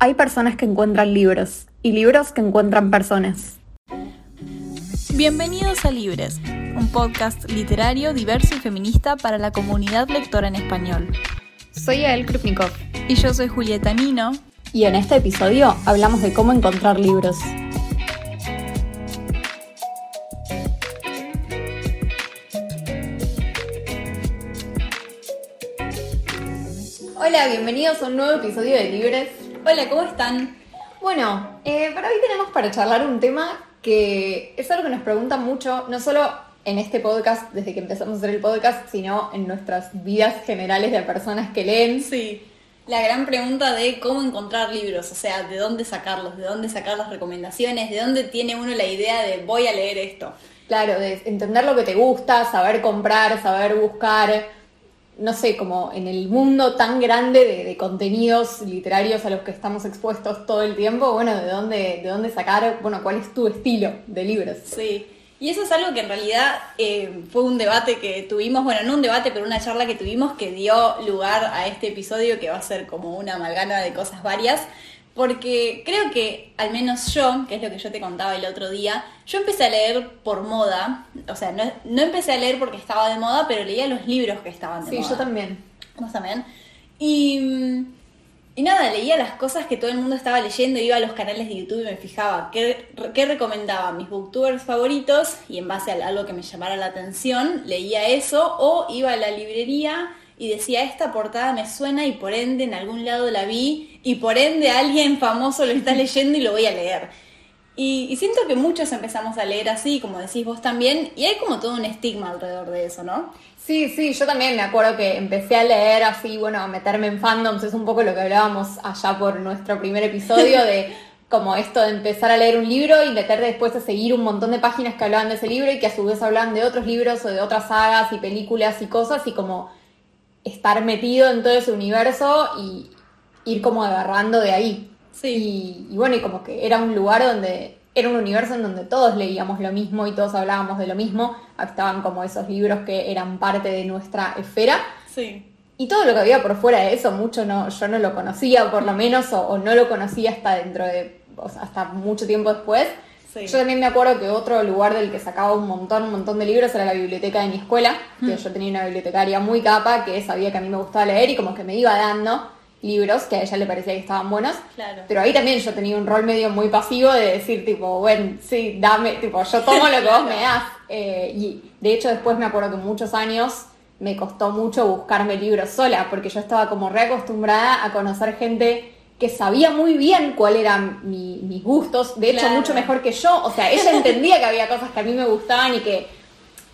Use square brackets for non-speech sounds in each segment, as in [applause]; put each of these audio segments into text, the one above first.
Hay personas que encuentran libros y libros que encuentran personas. Bienvenidos a Libres, un podcast literario diverso y feminista para la comunidad lectora en español. Soy Ael Krupnikov. Y yo soy Julieta Nino. Y en este episodio hablamos de cómo encontrar libros. Hola, bienvenidos a un nuevo episodio de Libres. Hola, ¿cómo están? Bueno, eh, para hoy tenemos para charlar un tema que es algo que nos preguntan mucho, no solo en este podcast, desde que empezamos a hacer el podcast, sino en nuestras vidas generales de personas que leen. Sí, la gran pregunta de cómo encontrar libros, o sea, de dónde sacarlos, de dónde sacar las recomendaciones, de dónde tiene uno la idea de voy a leer esto. Claro, de entender lo que te gusta, saber comprar, saber buscar no sé, como en el mundo tan grande de, contenidos literarios a los que estamos expuestos todo el tiempo, bueno, ¿de dónde, de dónde sacar, bueno, cuál es tu estilo de libros? Sí, y eso es algo que en realidad eh, fue un debate que tuvimos, bueno, no un debate, pero una charla que tuvimos que dio lugar a este episodio que va a ser como una amalgama de cosas varias. Porque creo que, al menos yo, que es lo que yo te contaba el otro día, yo empecé a leer por moda. O sea, no, no empecé a leer porque estaba de moda, pero leía los libros que estaban de moda. Sí, yo también. ¿Vos también? Y, y nada, leía las cosas que todo el mundo estaba leyendo, iba a los canales de YouTube y me fijaba qué, qué recomendaban mis booktubers favoritos y en base a algo que me llamara la atención, leía eso o iba a la librería y decía, esta portada me suena y por ende en algún lado la vi y por ende alguien famoso lo está leyendo y lo voy a leer. Y, siento que muchos empezamos a leer así, como decís vos también, y hay como todo un estigma alrededor de eso, ¿no? Sí, sí, yo también me acuerdo que empecé a leer así, bueno, a meterme en fandoms, es un poco lo que hablábamos allá por nuestro primer episodio de [laughs] como esto de empezar a leer un libro y meter después a seguir un montón de páginas que hablaban de ese libro y que a su vez hablaban de otros libros o de otras sagas y películas y cosas y como estar metido en todo ese universo y ir como agarrando de ahí. Sí. Y, bueno, y como que era un lugar donde, era un universo en donde todos leíamos lo mismo y todos hablábamos de lo mismo. Estaban como esos libros que eran parte de nuestra esfera. Sí. Y todo lo que había por fuera de eso, mucho no, yo no lo conocía por lo menos, o, no lo conocía hasta dentro de, hasta mucho tiempo después. Yo también me acuerdo que otro lugar del que sacaba un montón, un montón de libros era la biblioteca de mi escuela, que yo tenía una bibliotecaria muy capa que sabía que a mí me gustaba leer y como que me iba dando libros que a ella le parecía que estaban buenos. Claro. Pero ahí también yo tenía un rol medio muy pasivo de decir tipo, bueno, sí, dame, tipo, yo tomo lo que vos me [laughs] das. Eh, y de hecho después me acuerdo que muchos años me costó mucho buscarme libros sola, porque yo estaba como reacostumbrada a conocer gente que sabía muy bien cuáles eran mis gustos, de hecho mucho mejor que yo, o sea, ella entendía que había cosas que a mí me gustaban y que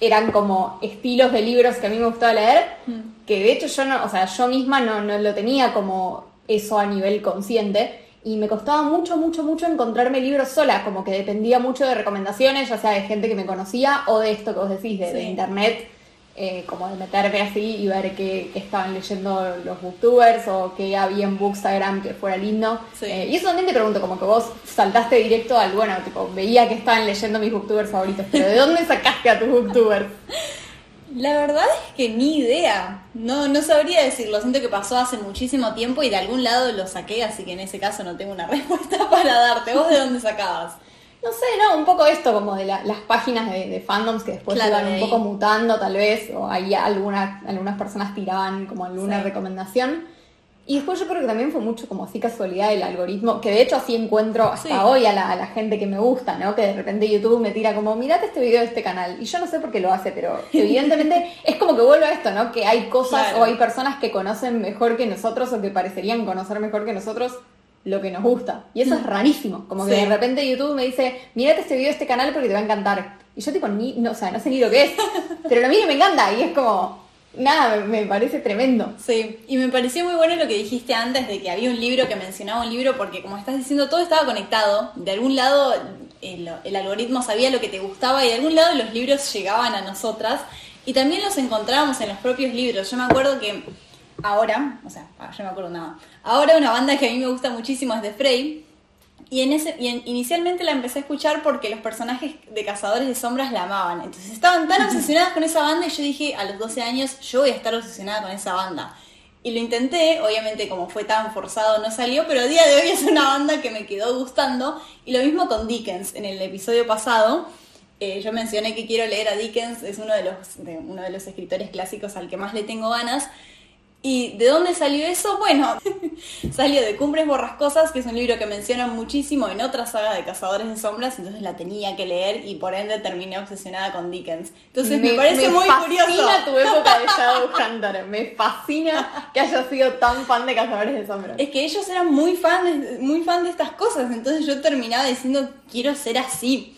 eran como estilos de libros que a mí me gustaba leer, mm. que de hecho yo no, o sea, yo misma no, no lo tenía como eso a nivel consciente. Y me costaba mucho, mucho, mucho encontrarme libros sola, como que dependía mucho de recomendaciones, ya sea de gente que me conocía o de esto que vos decís, de internet eh, como de meterme así y ver qué, estaban leyendo los booktubers o qué había en Bookstagram que fuera lindo. Eh, y eso también te pregunto, como que vos saltaste directo al, bueno, tipo, veía que estaban leyendo mis booktubers favoritos, pero ¿de dónde sacaste a tus booktubers? [laughs] La verdad es que ni idea. No, no sabría decirlo. Siento que pasó hace muchísimo tiempo y de algún lado lo saqué, así que en ese caso no tengo una [laughs] respuesta para darte. ¿Vos de dónde sacabas? No sé, no, un poco esto como de las páginas de, fandoms que después iban un poco mutando tal vez, o ahí algunas, algunas personas tiraban como alguna recomendación. Y después yo creo que también fue mucho como así casualidad del algoritmo, que de hecho así encuentro hasta hoy a la, gente que me gusta, ¿no? Que de repente YouTube me tira como, mirate este video de este canal. Y yo no sé por qué lo hace, pero [laughs] evidentemente es como que vuelvo a esto, ¿no? Que hay cosas o hay personas que conocen mejor que nosotros o que parecerían conocer mejor que nosotros lo que nos gusta. Y eso es mm. rarísimo. Como que de repente YouTube me dice, mírate este video de este canal porque te va a encantar. Y yo tipo, ni, no, o sea, no sé ni lo que es. [laughs] pero lo miro y me encanta. Y es como, nada, me, parece tremendo. Sí, y me pareció muy bueno lo que dijiste antes de que había un libro que mencionaba un libro porque como estás diciendo, todo estaba conectado. De algún lado el, el algoritmo sabía lo que te gustaba y de algún lado los libros llegaban a nosotras. Y también los encontrábamos en los propios libros. Yo me acuerdo que ahora, o sea, ah, yo me acuerdo nada. Ahora una banda que a mí me gusta muchísimo es The Frey. Y, en ese, y inicialmente la empecé a escuchar porque los personajes de Cazadores de Sombras la amaban. Entonces estaban tan [laughs] obsesionadas con esa banda y yo dije, a los 12 años, yo voy a estar obsesionada con esa banda. Y lo intenté, obviamente como fue tan forzado no salió, pero a día de hoy es una banda que me quedó gustando. Y lo mismo con Dickens, en el episodio pasado. eh, yo mencioné que quiero leer a Dickens, es uno de, los, de uno de los escritores clásicos al que más le tengo ganas. ¿Y de dónde salió eso? Bueno, [laughs] salió de Cumbres Borrascosas, que es un libro que mencionan muchísimo en otra saga de Cazadores de Sombras, entonces la tenía que leer y por ende terminé obsesionada con Dickens. Entonces me, parece muy fascina curioso. tu [laughs] época de Shadowhunter. Me fascina que hayas sido tan fan de Cazadores de Sombras. Es que ellos eran muy fan, de, muy fan de estas cosas, entonces yo terminaba diciendo quiero ser así.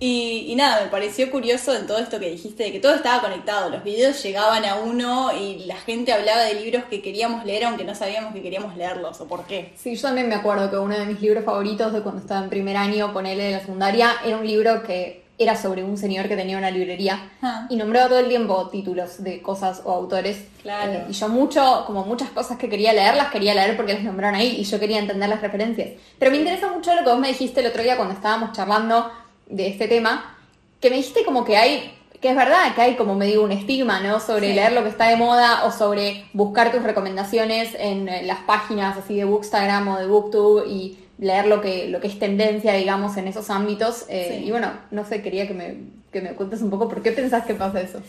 Y, y nada, me pareció curioso en todo esto que dijiste, de que todo estaba conectado, los videos llegaban a uno y la gente hablaba de libros que queríamos leer aunque no sabíamos que queríamos leerlos o por qué. Sí, yo también me acuerdo que uno de mis libros favoritos de cuando estaba en primer año, ponele de la secundaria, era un libro que era sobre un señor que tenía una librería Ah. y nombraba todo el tiempo títulos de cosas o autores. Claro. Eh, y yo mucho, como muchas cosas que quería leer, las quería leer porque las nombraron ahí y yo quería entender las referencias. Pero me interesa mucho lo que vos me dijiste el otro día cuando estábamos charlando de este tema, que me dijiste como que hay, que es verdad que hay como medio un estigma, ¿no? Sobre Sí. leer lo que está de moda o sobre buscar tus recomendaciones en las páginas así de Bookstagram o de Booktube y leer lo que, lo que es tendencia, digamos, en esos ámbitos. Eh, Sí. Y bueno, no sé, quería que me, que me cuentes un poco por qué pensás que pasa eso.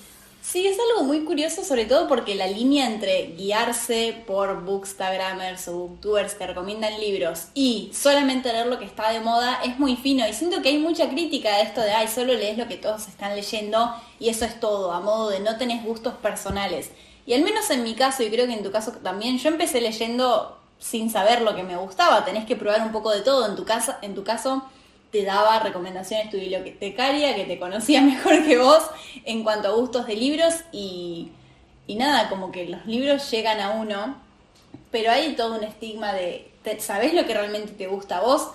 Sí, es algo muy curioso, sobre todo porque la línea entre guiarse por bookstagramers o booktubers que recomiendan libros y solamente leer lo que está de moda es muy fino. Y siento que hay mucha crítica de esto de, ay, solo lees lo que todos están leyendo y eso es todo, a modo de no tenés gustos personales. Y al menos en mi caso, y creo que en tu caso también, yo empecé leyendo sin saber lo que me gustaba. Tenés que probar un poco de todo. En tu, casa, en tu caso te daba recomendaciones tu bibliotecaria que te conocía [laughs] mejor que vos en cuanto a gustos de libros y, y nada, como que los libros llegan a uno, pero hay todo un estigma de, ¿sabés lo que realmente te gusta a vos?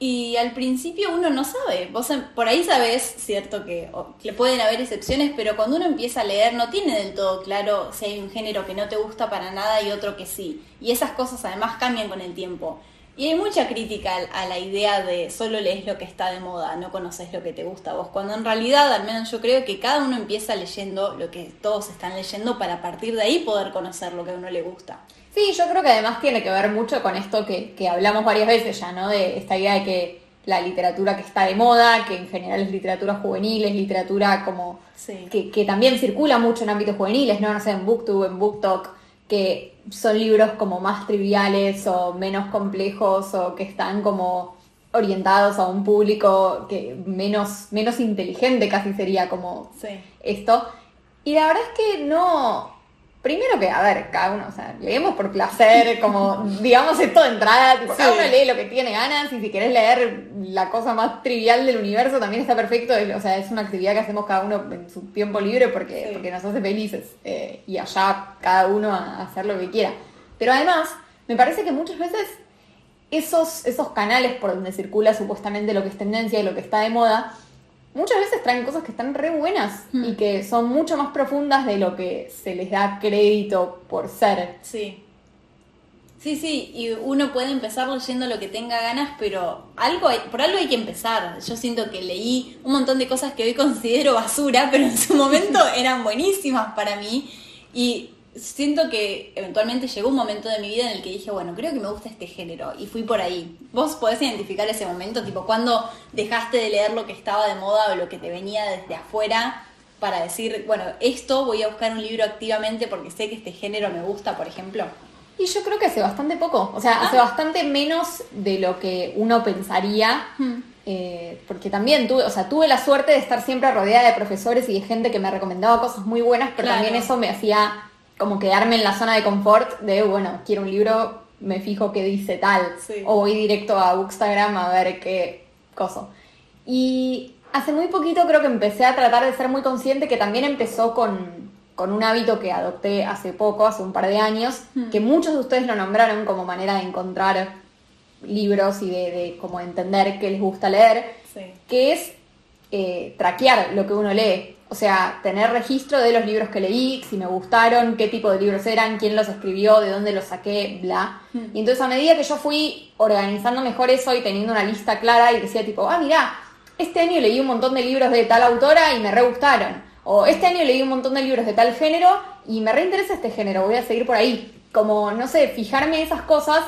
Y al principio uno no sabe, vos por ahí sabés, cierto que o- que pueden haber excepciones, pero cuando uno empieza a leer no tiene del todo claro si hay un género que no te gusta para nada y otro que sí. Y esas cosas además cambian con el tiempo. Y hay mucha crítica a la idea de solo lees lo que está de moda, no conoces lo que te gusta a vos, cuando en realidad, al menos yo creo que cada uno empieza leyendo lo que todos están leyendo para a partir de ahí poder conocer lo que a uno le gusta. Sí, yo creo que además tiene que ver mucho con esto que, que hablamos varias veces ya, ¿no? De esta idea de que la literatura que está de moda, que en general es literatura juvenil, es literatura como Sí. que, que también circula mucho en ámbitos juveniles, ¿no? No sé, en Booktube, en BookTok, que son libros como más triviales o menos complejos o que están como orientados a un público que menos, menos inteligente casi sería como Sí. esto. Y la verdad es que no. Primero que, a ver, cada uno, o sea, leemos por placer, como, [laughs] digamos esto de entrada, tipo, cada uno lee lo que tiene ganas y si querés leer la cosa más trivial del universo también está perfecto, o sea, es una actividad que hacemos cada uno en su tiempo libre porque, Sí. porque nos hace felices eh, y allá cada uno a a hacer lo que quiera. Pero además, me parece que muchas veces esos, esos canales por donde circula supuestamente lo que es tendencia y lo que está de moda, muchas veces traen cosas que están re buenas Hmm. y que son mucho más profundas de lo que se les da crédito por ser. Sí. Sí, sí, y uno puede empezar leyendo lo que tenga ganas, pero algo hay- por algo hay que empezar. Yo siento que leí un montón de cosas que hoy considero basura, [laughs] pero en su momento eran buenísimas para mí. Y siento que eventualmente llegó un momento de mi vida en el que dije, bueno, creo que me gusta este género. Y fui por ahí. ¿Vos podés identificar ese momento? Tipo, cuando dejaste de leer lo que estaba de moda o lo que te venía desde afuera para decir, bueno, esto voy a buscar un libro activamente porque sé que este género me gusta, por ejemplo. Y yo creo que hace bastante poco, o sea, Ah. hace bastante menos de lo que uno pensaría. Hmm. eh, porque también tuve, o sea, tuve la suerte de estar siempre rodeada de profesores y de gente que me recomendaba cosas muy buenas, pero Claro. también eso me hacía como quedarme en la zona de confort de, bueno, quiero un libro, me fijo qué dice tal, Sí. o voy directo a Bookstagram a ver qué cosa. Y hace muy poquito creo que empecé a tratar de ser muy consciente que también empezó con, con un hábito que adopté hace poco, hace un par de años, Hmm. que muchos de ustedes lo nombraron como manera de encontrar libros y de, de como entender qué les gusta leer, Sí. que es eh, traquear lo que uno lee. O sea, tener registro de los libros que leí, si me gustaron, qué tipo de libros eran, quién los escribió, de dónde los saqué, bla. Hmm. Y entonces a medida que yo fui organizando mejor eso y teniendo una lista clara y decía tipo, ah, mira, este año leí un montón de libros de tal autora y me re gustaron. O este año leí un montón de libros de tal género y me reinteresa este género, voy a seguir por ahí. como, no sé, fijarme esas cosas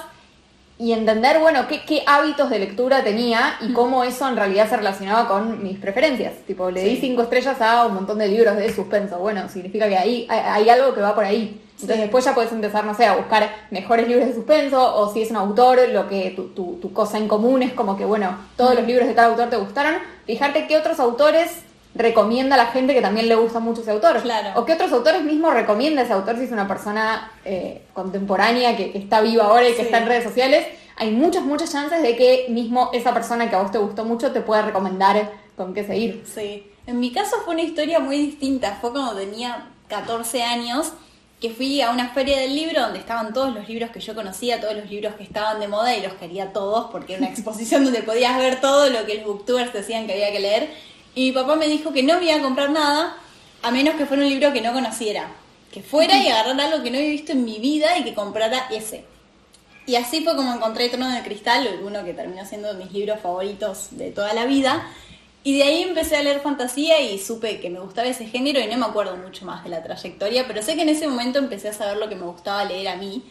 y entender, bueno, qué, qué hábitos de lectura tenía y cómo eso en realidad se relacionaba con mis preferencias. Tipo, le di cinco estrellas a un montón de libros de suspenso. Bueno, significa que ahí hay, hay algo que va por ahí. Entonces Sí. después ya puedes empezar, no sé, a buscar mejores libros de suspenso o si es un autor, lo que tu, tu, tu cosa en común es como que, bueno, todos los libros de cada autor te gustaron. Fijarte qué otros autores recomienda a la gente que también le gusta mucho ese autor. Claro. O qué otros autores mismos recomienda ese autor si es una persona eh, contemporánea que, que está viva ahora y que Sí. está en redes sociales. Hay muchas, muchas chances de que mismo esa persona que a vos te gustó mucho te pueda recomendar con qué seguir. Sí, en mi caso fue una historia muy distinta. Fue cuando tenía 14 años que fui a una feria del libro donde estaban todos los libros que yo conocía, todos los libros que estaban de moda y los quería todos porque era una [laughs] exposición donde podías ver todo lo que los booktubers decían que había que leer. Y mi papá me dijo que no me iba a comprar nada a menos que fuera un libro que no conociera. Que fuera y agarrara algo que no había visto en mi vida y que comprara ese. Y así fue como encontré Trono de Cristal, uno que terminó siendo mis libros favoritos de toda la vida. Y de ahí empecé a leer fantasía y supe que me gustaba ese género y no me acuerdo mucho más de la trayectoria, pero sé que en ese momento empecé a saber lo que me gustaba leer a mí.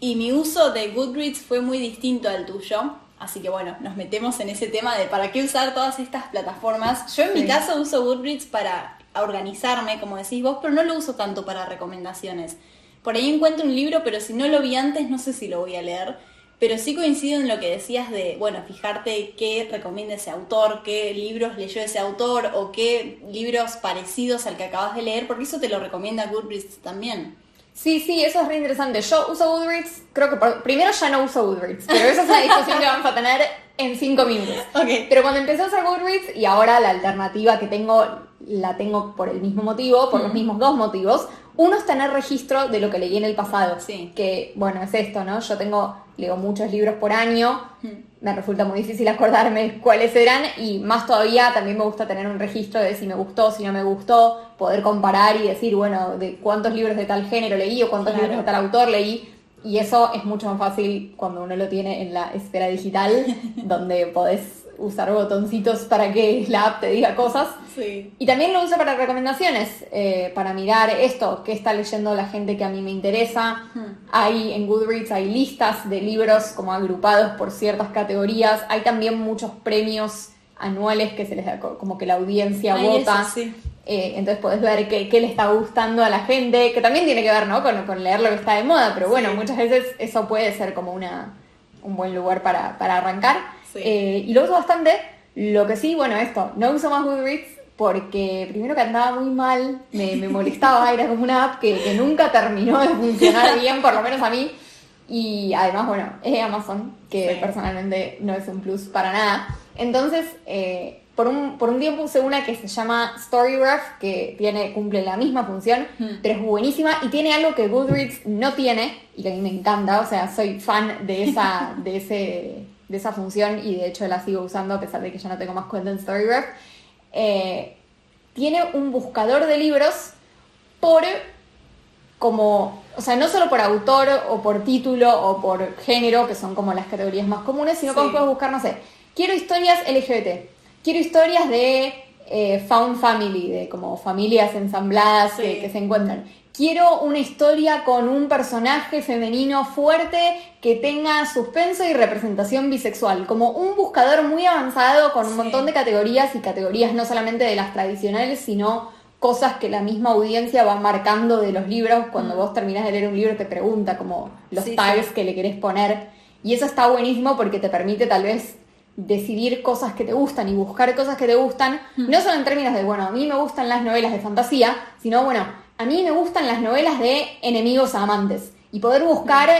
Y mi uso de Goodreads fue muy distinto al tuyo. Así que bueno, nos metemos en ese tema de para qué usar todas estas plataformas. Yo en mi caso uso Goodreads para organizarme, como decís vos, pero no lo uso tanto para recomendaciones. Por ahí encuentro un libro, pero si no lo vi antes, no sé si lo voy a leer. Pero sí coincido en lo que decías de, bueno, fijarte qué recomienda ese autor, qué libros leyó ese autor o qué libros parecidos al que acabas de leer, porque eso te lo recomienda Goodreads también. Sí, sí, eso es re interesante. Yo uso Goodreads, creo que por- primero ya no uso Goodreads, pero esa es una discusión que vamos a tener en cinco minutos. Ok. Pero cuando empecé a usar Goodreads y ahora la alternativa que tengo, la tengo por el mismo motivo, por los mismos dos motivos. Uno es tener registro de lo que leí en el pasado. Sí. Que, bueno, es esto, ¿no? Yo tengo, leo muchos libros por año, Mm. me resulta muy difícil acordarme cuáles eran y más todavía también me gusta tener un registro de si me gustó, si no me gustó, poder comparar y decir, bueno, de cuántos libros de tal género leí o cuántos Claro. libros de tal autor leí. Y eso es mucho más fácil cuando uno lo tiene en la esfera digital, [laughs] donde podés usar botoncitos para que la app te diga cosas. Sí. Y también lo uso para recomendaciones, eh, para mirar esto, qué está leyendo la gente que a mí me interesa. Hmm. Hay en Goodreads hay listas de libros como agrupados por ciertas categorías. Hay también muchos premios anuales que se les da, co- como que la audiencia Ay, vota. eso sí. Eh, entonces podés ver qué, qué le está gustando a la gente, que también tiene que ver ¿no? con, con leer lo que está de moda, pero bueno, Sí. muchas veces eso puede ser como una, un buen lugar para, para arrancar. Sí. Eh, y lo uso bastante. Lo que sí, bueno, esto, no uso más Goodreads porque primero que andaba muy mal, me, me molestaba, [laughs] era como una app que, que nunca terminó de funcionar [laughs] bien, por lo menos a mí. Y además, bueno, es Amazon, que Sí. personalmente no es un plus para nada. Entonces, eh, por, un, por un tiempo usé una que se llama Storygraph, que tiene, cumple la misma función, Hmm. pero es buenísima y tiene algo que Goodreads no tiene y que a mí me encanta. O sea, soy fan de esa, [laughs] de ese, de esa función y de hecho la sigo usando a pesar de que ya no tengo más cuenta en Storygraph. Eh, tiene un buscador de libros por como, o sea, no solo por autor o por título o por género, que son como las categorías más comunes, sino Sí. como puedes buscar, no sé, quiero historias LGBT, quiero historias de eh, found family, de como familias ensambladas Sí. que, que se encuentran. Quiero una historia con un personaje femenino fuerte que tenga suspenso y representación bisexual, como un buscador muy avanzado con un Sí. montón de categorías y categorías no solamente de las tradicionales, sino cosas que la misma audiencia va marcando de los libros cuando Mm. vos terminás de leer un libro te pregunta como los Sí, tags sí. que le querés poner y eso está buenísimo porque te permite tal vez decidir cosas que te gustan y buscar cosas que te gustan, Mm. no solo en términos de, bueno, a mí me gustan las novelas de fantasía, sino, bueno, a mí me gustan las novelas de enemigos a amantes y poder buscar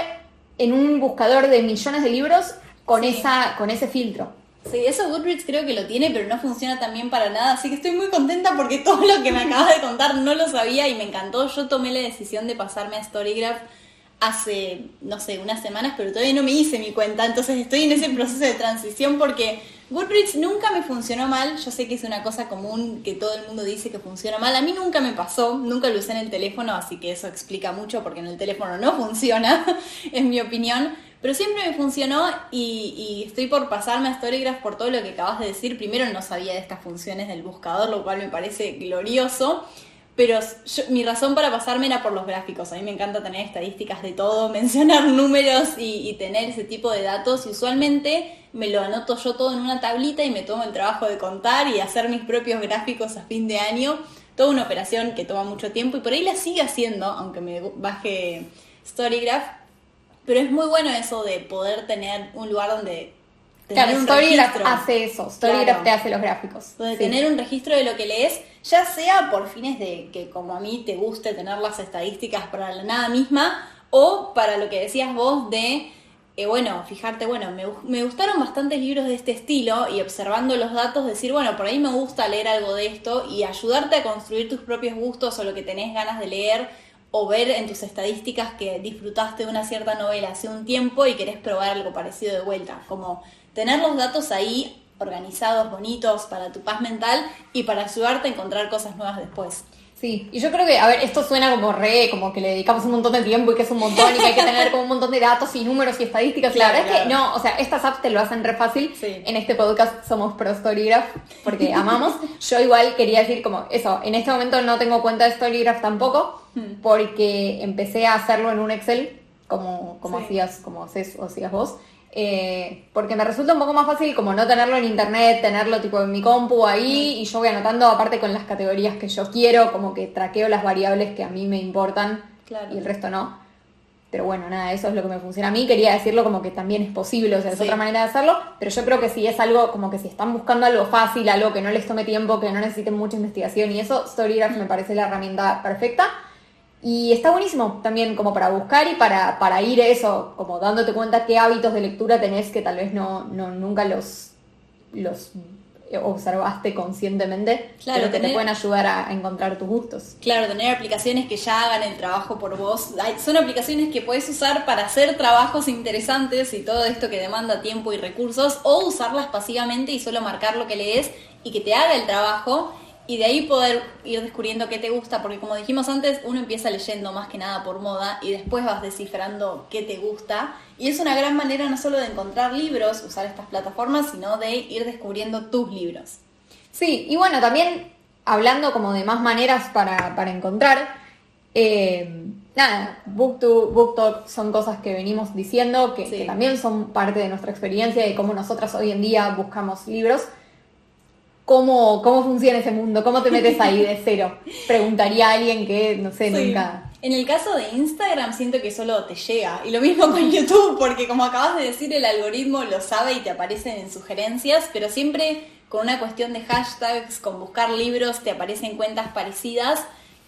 en un buscador de millones de libros con, Sí. esa, con ese filtro. Sí, eso Goodreads creo que lo tiene, pero no funciona tan bien para nada, así que estoy muy contenta porque [laughs] todo lo que me acabas de contar no lo sabía y me encantó. Yo tomé la decisión de pasarme a Storygraph hace, no sé, unas semanas, pero todavía no me hice mi cuenta, entonces estoy en ese proceso de transición porque Goodreads nunca me funcionó mal, yo sé que es una cosa común que todo el mundo dice que funciona mal, a mí nunca me pasó, nunca lo usé en el teléfono, así que eso explica mucho porque en el teléfono no [laughs] funciona, en mi opinión, pero siempre me funcionó y, estoy por pasarme a Storygraph por todo lo que acabas de decir, primero no sabía de estas funciones del buscador, lo cual me parece glorioso. Pero mi razón para pasarme era por los gráficos. A mí me encanta tener estadísticas de todo, [laughs] mencionar números y, y tener ese tipo de datos. Y usualmente me lo anoto yo todo en una tablita y me tomo el trabajo de contar y hacer mis propios gráficos a fin de año. Toda una operación que toma mucho tiempo y por ahí la sigue haciendo, aunque me baje Storygraph. Pero es muy bueno eso de poder tener un lugar donde Claro, Storygraph hace eso. Storygraph Claro. te hace los gráficos. Sí. tener un registro de lo que lees, ya sea por fines de que como a mí te guste tener las estadísticas para la nada misma, o para lo que decías vos de, eh, bueno, fijarte, bueno, me, me gustaron bastantes libros de este estilo y observando los datos decir, bueno, por ahí me gusta leer algo de esto y ayudarte a construir tus propios gustos o lo que tenés ganas de leer o ver en tus estadísticas que disfrutaste de una cierta novela hace un tiempo y querés probar algo parecido de vuelta. Como tener los datos ahí organizados, bonitos para tu paz mental y para ayudarte a encontrar cosas nuevas después. Sí, y yo creo que, a ver, esto suena como re, como que le dedicamos un montón de tiempo y que es un montón y que hay que tener como un montón de datos y números y estadísticas. Claro, la verdad es que no, o sea, estas apps te lo hacen re fácil. Sí. En este podcast somos pro Storygraph porque amamos. [laughs] Yo igual quería decir como eso, en este momento no tengo cuenta de Storygraph tampoco Hmm. porque empecé a hacerlo en un Excel como, como Sí. hacías, como haces o hacías vos. Eh, porque me resulta un poco más fácil como no tenerlo en internet, tenerlo tipo en mi compu ahí y yo voy anotando aparte con las categorías que yo quiero, como que traqueo las variables que a mí me importan Claro. y el resto no. Pero bueno, nada, eso es lo que me funciona a mí. Quería decirlo como que también es posible, o sea, es Sí. otra manera de hacerlo, pero yo creo que si es algo como que si están buscando algo fácil, algo que no les tome tiempo, que no necesiten mucha investigación y eso, Storygraph me parece la herramienta perfecta. Y está buenísimo también como para buscar y para, para ir eso, como dándote cuenta qué hábitos de lectura tenés que tal vez no, no nunca los, los observaste conscientemente, Claro, pero que te pueden ayudar a, a encontrar tus gustos. Claro, tener aplicaciones que ya hagan el trabajo por vos. Hay- Son aplicaciones que puedes usar para hacer trabajos interesantes y todo esto que demanda tiempo y recursos, o usarlas pasivamente y solo marcar lo que lees y que te haga el trabajo y de ahí poder ir descubriendo qué te gusta, porque como dijimos antes, uno empieza leyendo más que nada por moda y después vas descifrando qué te gusta. Y es una gran manera no solo de encontrar libros, usar estas plataformas, sino de ir descubriendo tus libros. Sí, y bueno, también hablando como de más maneras para, para encontrar, eh, nada, Booktube, BookTok son cosas que venimos diciendo, que, Sí. que también son parte de nuestra experiencia y cómo nosotras hoy en día buscamos libros. ¿Cómo, ¿Cómo funciona ese mundo? ¿Cómo te metes ahí de [laughs] cero? Preguntaría a alguien que, no sé, Sí. nunca... En el caso de Instagram siento que solo te llega. Y lo mismo con YouTube, porque como acabas de decir, el algoritmo lo sabe y te aparecen en sugerencias, pero siempre con una cuestión de hashtags, con buscar libros, te aparecen cuentas parecidas.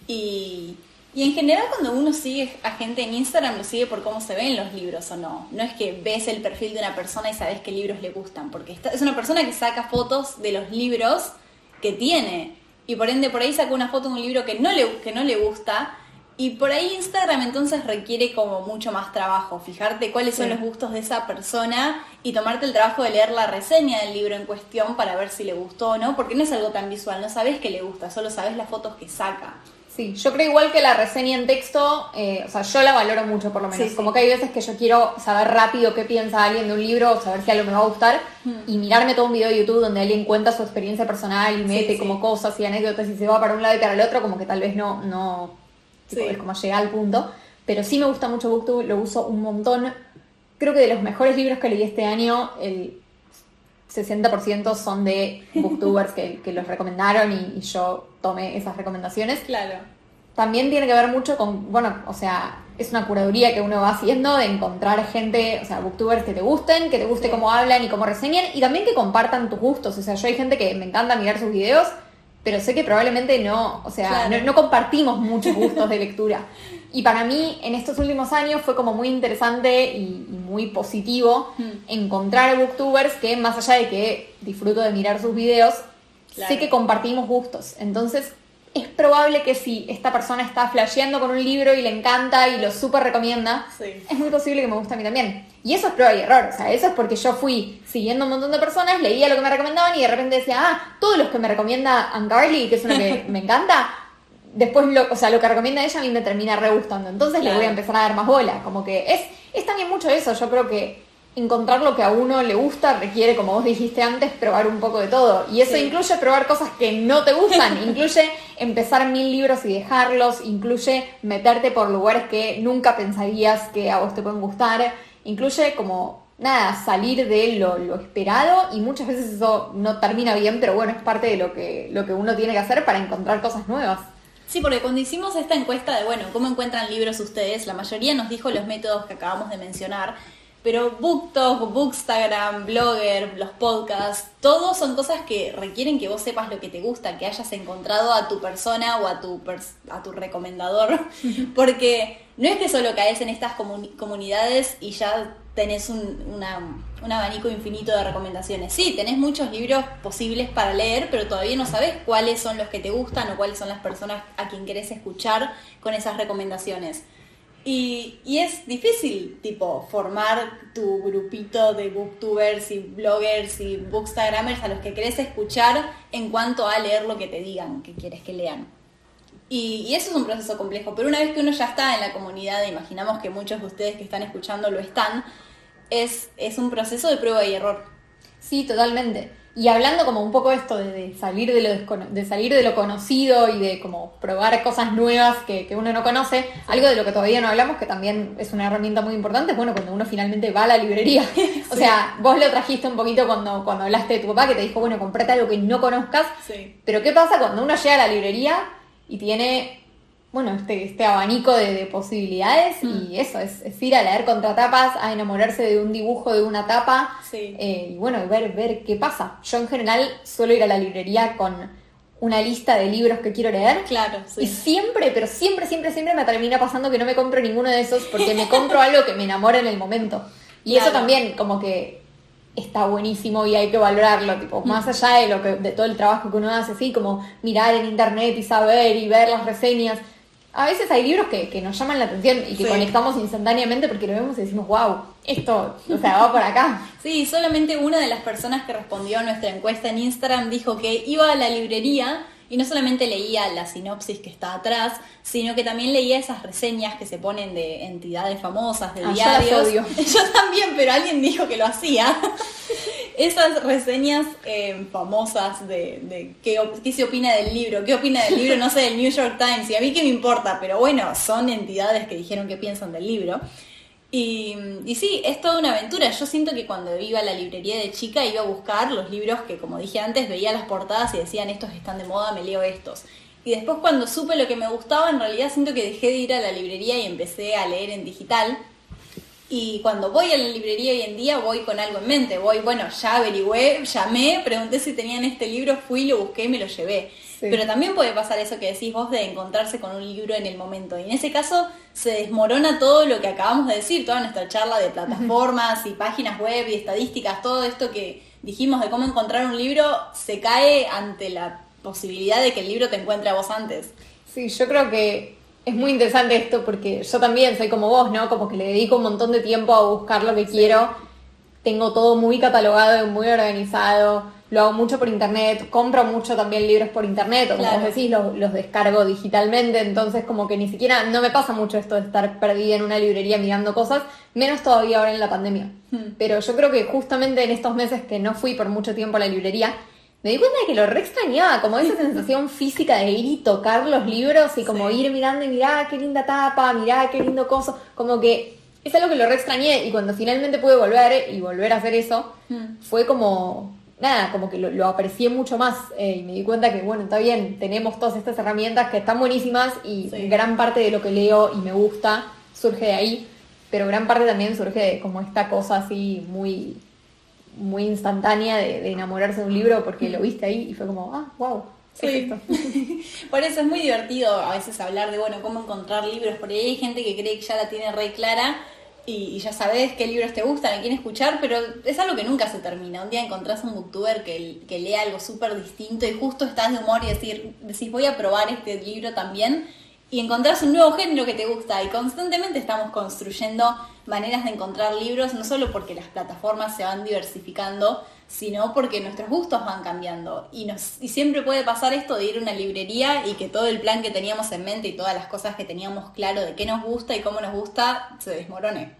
Y, y en general cuando uno sigue a gente en Instagram, lo sigue por cómo se ven los libros o no. No es que ves el perfil de una persona y sabes qué libros le gustan, porque es una persona que saca fotos de los libros que tiene. Y por ende por ahí saca una foto de un libro que no le, que no le gusta. Y por ahí Instagram entonces requiere como mucho más trabajo, fijarte cuáles son Sí. los gustos de esa persona y tomarte el trabajo de leer la reseña del libro en cuestión para ver si le gustó o no, porque no es algo tan visual, no sabes que le gusta, solo sabes las fotos que saca. Sí, yo creo igual que la reseña en texto, eh, o sea, yo la valoro mucho por lo menos. Sí, sí. Como que hay veces que yo quiero saber rápido qué piensa alguien de un libro, o saber si algo me va a gustar, y mirarme todo un video de YouTube donde alguien cuenta su experiencia personal y mete sí. como cosas y anécdotas y se va para un lado y para el otro, como que tal vez no, no, tipo, es como llegar al punto. Pero sí me gusta mucho BookTube, lo uso un montón. Creo que de los mejores libros que leí este año, el 60% son de booktubers que, que los recomendaron y, y yo tomé esas recomendaciones. Claro. También tiene que ver mucho con, bueno, o sea, es una curaduría que uno va haciendo de encontrar gente, o sea, booktubers que te gusten, que te guste Sí. cómo hablan y cómo reseñan, y también que compartan tus gustos. O sea, yo hay gente que me encanta mirar sus videos, pero sé que probablemente no, o sea, Claro. no, no compartimos muchos gustos de lectura. [laughs] Y para mí, en estos últimos años, fue como muy interesante y, y muy positivo Mm. encontrar booktubers que, más allá de que disfruto de mirar sus videos, Claro. sé que compartimos gustos. Entonces, es probable que si esta persona está flasheando con un libro y le encanta y lo súper recomienda, Sí. es muy posible que me guste a mí también. Y eso es prueba y error. O sea, eso es porque yo fui siguiendo un montón de personas, leía lo que me recomendaban y de repente decía, ah, todos los que me recomienda Angarly, que es una que [laughs] me encanta, después lo, o sea, lo que recomienda ella a mí me termina re gustando. Entonces le voy a empezar a dar más bola. Como que es, es también mucho eso. Yo creo que encontrar lo que a uno le gusta requiere, como vos dijiste antes, probar un poco de todo. Y eso Sí. incluye probar cosas que no te gustan, [laughs] incluye empezar mil libros y dejarlos, incluye meterte por lugares que nunca pensarías que a vos te pueden gustar, incluye como, nada, salir de lo, lo esperado y muchas veces eso no termina bien, pero bueno, es parte de lo que, lo que uno tiene que hacer para encontrar cosas nuevas. Sí, porque cuando hicimos esta encuesta de, bueno, ¿cómo encuentran libros ustedes? La mayoría nos dijo los métodos que acabamos de mencionar, pero BookTok, Bookstagram, Blogger, los podcasts, todos son cosas que requieren que vos sepas lo que te gusta, que hayas encontrado a tu persona o a tu, a tu recomendador, [laughs] porque no es que solo caes en estas comuni- comunidades y ya tenés un, un abanico infinito de recomendaciones. Sí, tenés muchos libros posibles para leer, pero todavía no sabés cuáles son los que te gustan o cuáles son las personas a quien querés escuchar con esas recomendaciones. Y, y es difícil, tipo, formar tu grupito de booktubers y bloggers y bookstagramers a los que querés escuchar en cuanto a leer lo que te digan que quieres que lean. Y, y eso es un proceso complejo, pero una vez que uno ya está en la comunidad, imaginamos que muchos de ustedes que están escuchando lo están, es, es un proceso de prueba y error. Sí, totalmente. Y hablando como un poco esto de, de salir de lo de salir de lo conocido y de como probar cosas nuevas que, que uno no conoce, algo de lo que todavía no hablamos, que también es una herramienta muy importante, es bueno cuando uno finalmente va a la librería. [laughs] O sea, vos lo trajiste un poquito cuando, cuando hablaste de tu papá que te dijo, bueno, comprate algo que no conozcas. Sí. Pero ¿qué pasa cuando uno llega a la librería y tiene, bueno, este, este abanico de, de posibilidades? Mm. Y eso, es, es ir a leer contratapas, a enamorarse de un dibujo de una tapa. Sí. eh, y bueno, ver, ver qué pasa. Yo en general suelo ir a la librería con una lista de libros que quiero leer. Claro, Y siempre, pero siempre, siempre, siempre me termina pasando que no me compro ninguno de esos porque me compro algo que me enamora en el momento. Y eso también como que está buenísimo y hay que valorarlo, tipo, más allá de lo que, de todo el trabajo que uno hace, así como mirar en internet y saber y ver las reseñas. A veces hay libros que, que nos llaman la atención y que Sí. conectamos instantáneamente porque lo vemos y decimos, wow, esto, o sea, va por acá. [laughs] Sí, solamente una de las personas que respondió a nuestra encuesta en Instagram dijo que iba a la librería y no solamente leía la sinopsis que está atrás, sino que también leía esas reseñas que se ponen de entidades famosas, de Ah, yo las diarios. odio. [laughs] Yo también, pero alguien dijo que lo hacía. [laughs] Esas reseñas eh, famosas de, qué, qué se opina del libro, qué opina del libro, no sé, del New York Times, y a mí qué me importa, pero bueno, son entidades que dijeron qué piensan del libro. Y, y sí, es toda una aventura. Yo siento que cuando iba a la librería de chica iba a buscar los libros que, como dije antes, veía las portadas y decían estos están de moda, me leo estos. Y después cuando supe lo que me gustaba, en realidad siento que dejé de ir a la librería y empecé a leer en digital. Y cuando voy a la librería hoy en día voy con algo en mente. Voy, bueno, ya averigüé, llamé, pregunté si tenían este libro, fui, lo busqué y me lo llevé. Sí. Pero también puede pasar eso que decís vos de encontrarse con un libro en el momento. Y en ese caso se desmorona todo lo que acabamos de decir, toda nuestra charla de plataformas y páginas web y estadísticas, todo esto que dijimos de cómo encontrar un libro, se cae ante la posibilidad de que el libro te encuentre a vos antes. Sí, yo creo que es muy interesante esto porque yo también soy como vos, ¿no? Como que le dedico un montón de tiempo a buscar lo que quiero. Tengo todo muy catalogado y muy organizado. Lo hago mucho por internet. Compro mucho también libros por internet. O como Claro. vos decís, los, los descargo digitalmente. Entonces, como que ni siquiera no me pasa mucho esto de estar perdida en una librería mirando cosas. Menos todavía ahora en la pandemia. Hmm. Pero yo creo que justamente en estos meses que no fui por mucho tiempo a la librería, me di cuenta de que lo re extrañaba, como esa [laughs] sensación física de ir y tocar los libros y como Sí. ir mirando y mirá qué linda tapa, mirá qué lindo coso, como que es algo que lo re extrañé y cuando finalmente pude volver y volver a hacer eso, Mm. fue como, nada, como que lo, lo aprecié mucho más eh, y me di cuenta que, bueno, está bien, tenemos todas estas herramientas que están buenísimas y Sí. gran parte de lo que leo y me gusta surge de ahí, pero gran parte también surge de como esta cosa así muy muy instantánea de, de enamorarse de un libro porque lo viste ahí y fue como, ah, wow, ¿qué Sí. es esto? [laughs] Por eso es muy divertido a veces hablar de, bueno, cómo encontrar libros, porque hay gente que cree que ya la tiene re clara y, y ya sabes qué libros te gustan, a quién escuchar, pero es algo que nunca se termina. Un día encontrás un booktuber que, que lee algo súper distinto y justo estás de humor y decir, decís, voy a probar este libro también y encontrás un nuevo género que te gusta y constantemente estamos construyendo maneras de encontrar libros, no solo porque las plataformas se van diversificando, sino porque nuestros gustos van cambiando. Y, siempre puede pasar esto de ir a una librería y que todo el plan que teníamos en mente y todas las cosas que teníamos claro de qué nos gusta y cómo nos gusta se desmorone.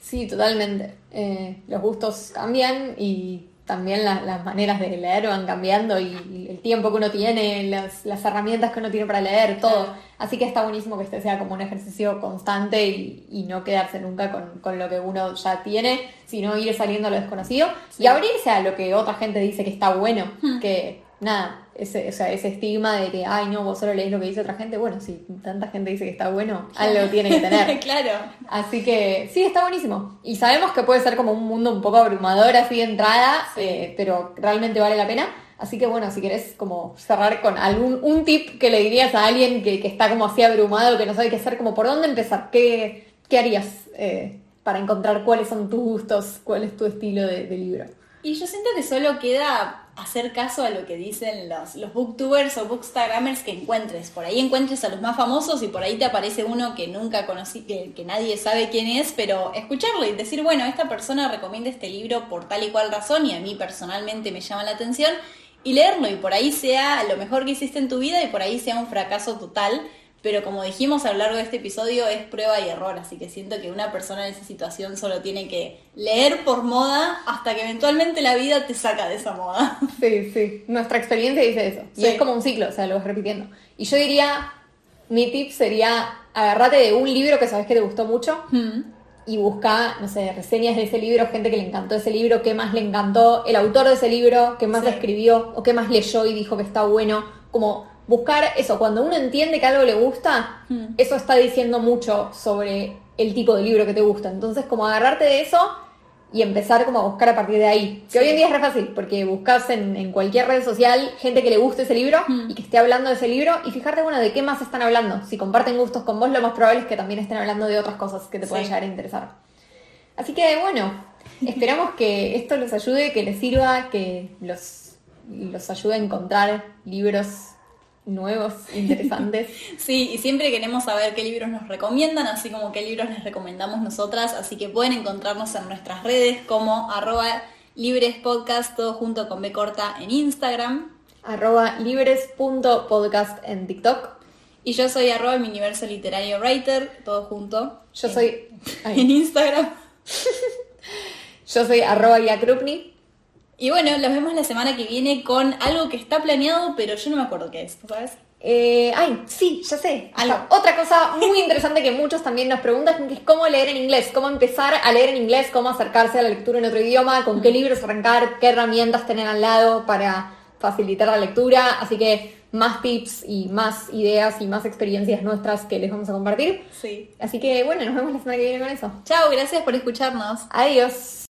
Sí, totalmente. Eh, los gustos cambian y también la- las maneras de leer van cambiando y el tiempo que uno tiene, las, las herramientas que uno tiene para leer, todo. Así que está buenísimo que este sea como un ejercicio constante y, y no quedarse nunca con, con lo que uno ya tiene, sino ir saliendo a lo desconocido Sí. y abrirse a lo que otra gente dice que está bueno, que nada, ese, o sea, ese estigma de que, ay no, vos solo lees lo que dice otra gente, bueno, si tanta gente dice que está bueno, [laughs] algo tiene que tener. [laughs] claro. Así que sí, está buenísimo. Y sabemos que puede ser como un mundo un poco abrumador así de entrada, Sí. eh, pero realmente vale la pena. Así que bueno, si querés como cerrar con algún un tip que le dirías a alguien que, que está como así abrumado, que no sabe qué hacer, como por dónde empezar, ¿qué, qué harías eh, para encontrar cuáles son tus gustos, cuál es tu estilo de, de libro? Y yo siento que solo queda hacer caso a lo que dicen los, los booktubers o bookstagrammers que encuentres. Por ahí encuentres a los más famosos y por ahí te aparece uno que nunca conocí, que, que nadie sabe quién es, pero escucharlo y decir, bueno, esta persona recomienda este libro por tal y cual razón y a mí personalmente me llama la atención y leerlo y por ahí sea lo mejor que hiciste en tu vida y por ahí sea un fracaso total. Pero como dijimos a lo largo de este episodio, es prueba y error, así que siento que una persona en esa situación solo tiene que leer por moda hasta que eventualmente la vida te saca de esa moda. [laughs] Sí, sí. Nuestra experiencia dice eso. Y es como un ciclo, o sea, lo vas repitiendo. Y yo diría, mi tip sería agarrate de un libro que sabes que te gustó mucho y busca, no sé, reseñas de ese libro, gente que le encantó ese libro, qué más le encantó, el autor de ese libro, qué más Sí. escribió o qué más leyó y dijo que está bueno. Como buscar eso, cuando uno entiende que algo le gusta, Mm. eso está diciendo mucho sobre el tipo de libro que te gusta. Entonces, como agarrarte de eso y empezar como a buscar a partir de ahí. Que Sí. hoy en día es re fácil, porque buscas en, en cualquier red social gente que le guste ese libro Mm. y que esté hablando de ese libro y fijarte, bueno, de qué más están hablando. Si comparten gustos con vos, lo más probable es que también estén hablando de otras cosas que te puedan Sí. llegar a interesar. Así que, bueno, [laughs] esperamos que esto los ayude, que les sirva, que los, los ayude a encontrar libros nuevos, interesantes. [laughs] Sí, y siempre queremos saber qué libros nos recomiendan, así como qué libros les recomendamos nosotras, así que pueden encontrarnos en nuestras redes como arroba librespodcast, todo junto con B corta en Instagram. arroba libres.podcast en TikTok. Y yo soy arroba mi universo literario writer, todo junto. Yo en- soy... ay. en Instagram. [laughs] Yo soy arroba Yakrupni. Y bueno, los vemos la semana que viene con algo que está planeado, pero yo no me acuerdo qué es, ¿sabes? Eh, ay, sí, ya sé. Algo. Otra cosa muy interesante que muchos también nos preguntan que es cómo leer en inglés, cómo empezar a leer en inglés, cómo acercarse a la lectura en otro idioma, con qué libros arrancar, qué herramientas tener al lado para facilitar la lectura. Así que más tips y más ideas y más experiencias nuestras que les vamos a compartir. Sí. Así que bueno, nos vemos la semana que viene con eso. Chao, gracias por escucharnos. Adiós.